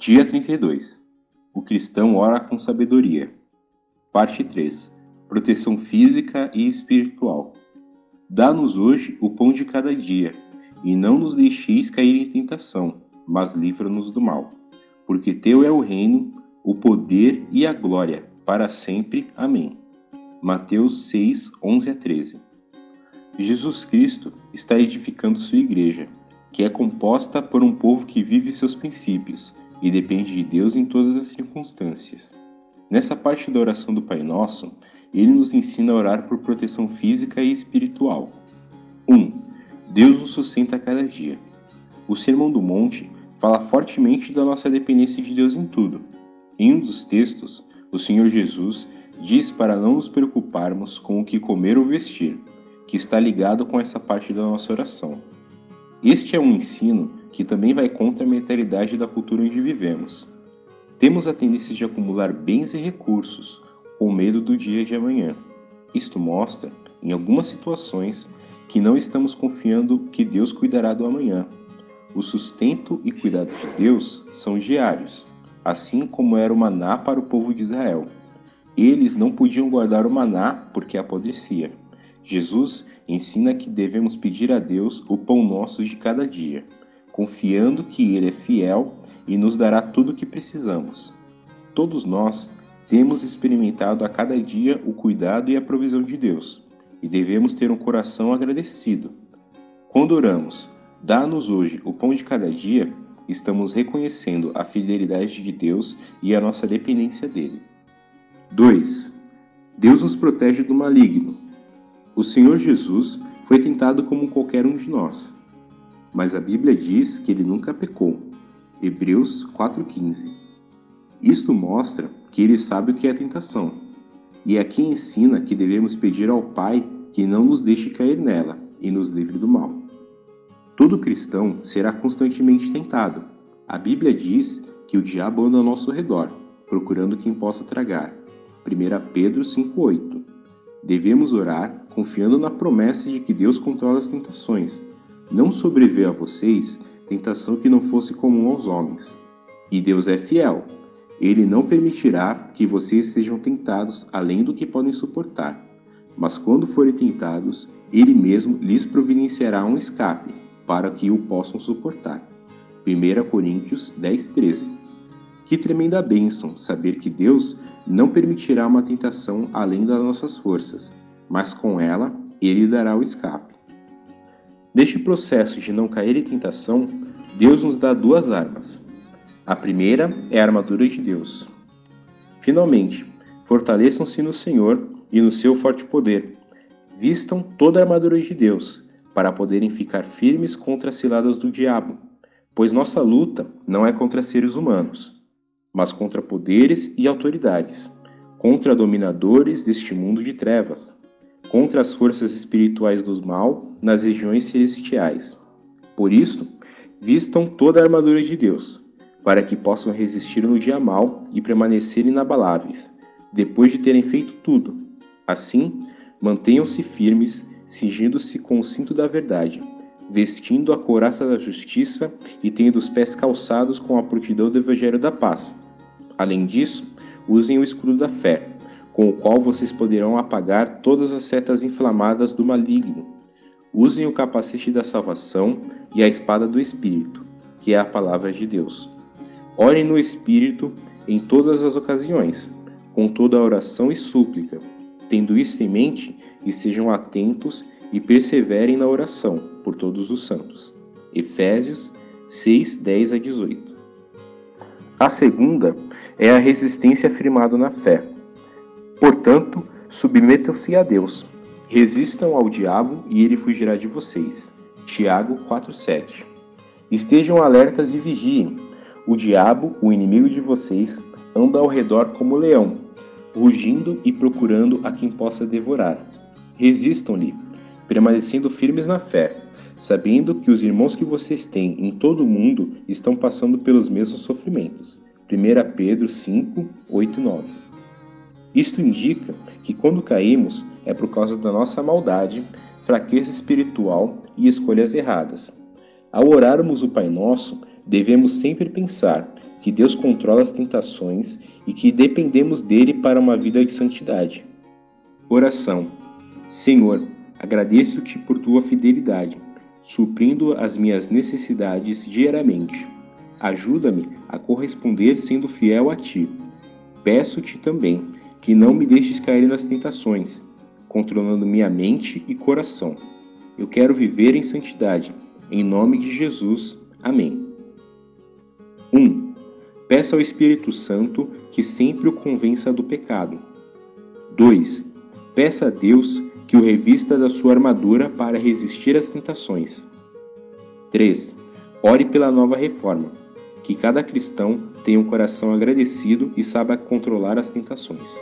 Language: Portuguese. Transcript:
Dia 32 O cristão ora com sabedoria. Parte 3 Proteção física e espiritual. Dá-nos hoje o pão de cada dia, e não nos deixeis cair em tentação, mas livra-nos do mal. Porque teu é o reino, o poder e a glória, para sempre. Amém. Mateus 6, 11 a 13. Jesus Cristo está edificando sua igreja, que é composta por um povo que vive seus princípios e depende de Deus em todas as circunstâncias. Nessa parte da oração do Pai Nosso, ele nos ensina a orar por proteção física e espiritual. 1. Um, Deus nos sustenta a cada dia. O Sermão do Monte fala fortemente da nossa dependência de Deus em tudo. Em um dos textos, o Senhor Jesus diz para não nos preocuparmos com o que comer ou vestir, que está ligado com essa parte da nossa oração. Este é um ensino que também vai contra a mentalidade da cultura onde vivemos. Temos a tendência de acumular bens e recursos, com medo do dia de amanhã. Isto mostra, em algumas situações, que não estamos confiando que Deus cuidará do amanhã. O sustento e cuidado de Deus são diários, assim como era o maná para o povo de Israel. Eles não podiam guardar o maná porque apodrecia. Jesus ensina que devemos pedir a Deus o pão nosso de cada dia confiando que Ele é fiel e nos dará tudo o que precisamos. Todos nós temos experimentado a cada dia o cuidado e a provisão de Deus, e devemos ter um coração agradecido. Quando oramos, dá-nos hoje o pão de cada dia, estamos reconhecendo a fidelidade de Deus e a nossa dependência dele. 2. Deus nos protege do maligno. O Senhor Jesus foi tentado como qualquer um de nós mas a Bíblia diz que ele nunca pecou. Hebreus 4,15. Isto mostra que ele sabe o que é tentação, e aqui ensina que devemos pedir ao Pai que não nos deixe cair nela e nos livre do mal. Todo cristão será constantemente tentado. A Bíblia diz que o diabo anda ao nosso redor, procurando quem possa tragar. 1 Pedro 5,8 Devemos orar confiando na promessa de que Deus controla as tentações não sobreveio a vocês tentação que não fosse comum aos homens. E Deus é fiel. Ele não permitirá que vocês sejam tentados além do que podem suportar. Mas quando forem tentados, Ele mesmo lhes providenciará um escape, para que o possam suportar. 1 Coríntios 10, 13. Que tremenda bênção saber que Deus não permitirá uma tentação além das nossas forças, mas com ela Ele dará o escape. Neste processo de não cair em tentação, Deus nos dá duas armas. A primeira é a armadura de Deus. Finalmente, fortaleçam-se no Senhor e no seu forte poder. Vistam toda a armadura de Deus, para poderem ficar firmes contra as ciladas do diabo, pois nossa luta não é contra seres humanos, mas contra poderes e autoridades, contra dominadores deste mundo de trevas contra as forças espirituais do mal nas regiões celestiais. Por isso, vistam toda a armadura de Deus, para que possam resistir no dia mal e permanecer inabaláveis, depois de terem feito tudo. Assim, mantenham-se firmes, cingindo-se com o cinto da verdade, vestindo a couraça da justiça e tendo os pés calçados com a prontidão do evangelho da paz. Além disso, usem o escudo da fé com o qual vocês poderão apagar todas as setas inflamadas do maligno. Usem o capacete da salvação e a espada do Espírito, que é a palavra de Deus. Orem no Espírito em todas as ocasiões, com toda a oração e súplica. Tendo isso em mente, estejam atentos e perseverem na oração por todos os santos. Efésios 6, 10 a 18. A segunda é a resistência afirmada na fé. Portanto, submetam-se a Deus. Resistam ao diabo e ele fugirá de vocês. Tiago 4:7. Estejam alertas e vigiem. O diabo, o inimigo de vocês, anda ao redor como leão, rugindo e procurando a quem possa devorar. Resistam-lhe, permanecendo firmes na fé, sabendo que os irmãos que vocês têm em todo o mundo estão passando pelos mesmos sofrimentos. 1 Pedro 5, 8 e 9. Isto indica que quando caímos é por causa da nossa maldade, fraqueza espiritual e escolhas erradas. Ao orarmos o Pai Nosso, devemos sempre pensar que Deus controla as tentações e que dependemos dele para uma vida de santidade. Oração. Senhor, agradeço-te por tua fidelidade, suprindo as minhas necessidades diariamente. Ajuda-me a corresponder sendo fiel a ti. Peço-te também que não me deixes cair nas tentações, controlando minha mente e coração. Eu quero viver em santidade. Em nome de Jesus. Amém. 1. Um, peça ao Espírito Santo que sempre o convença do pecado. 2. Peça a Deus que o revista da sua armadura para resistir às tentações. 3. Ore pela nova reforma, que cada cristão tenha um coração agradecido e saiba controlar as tentações.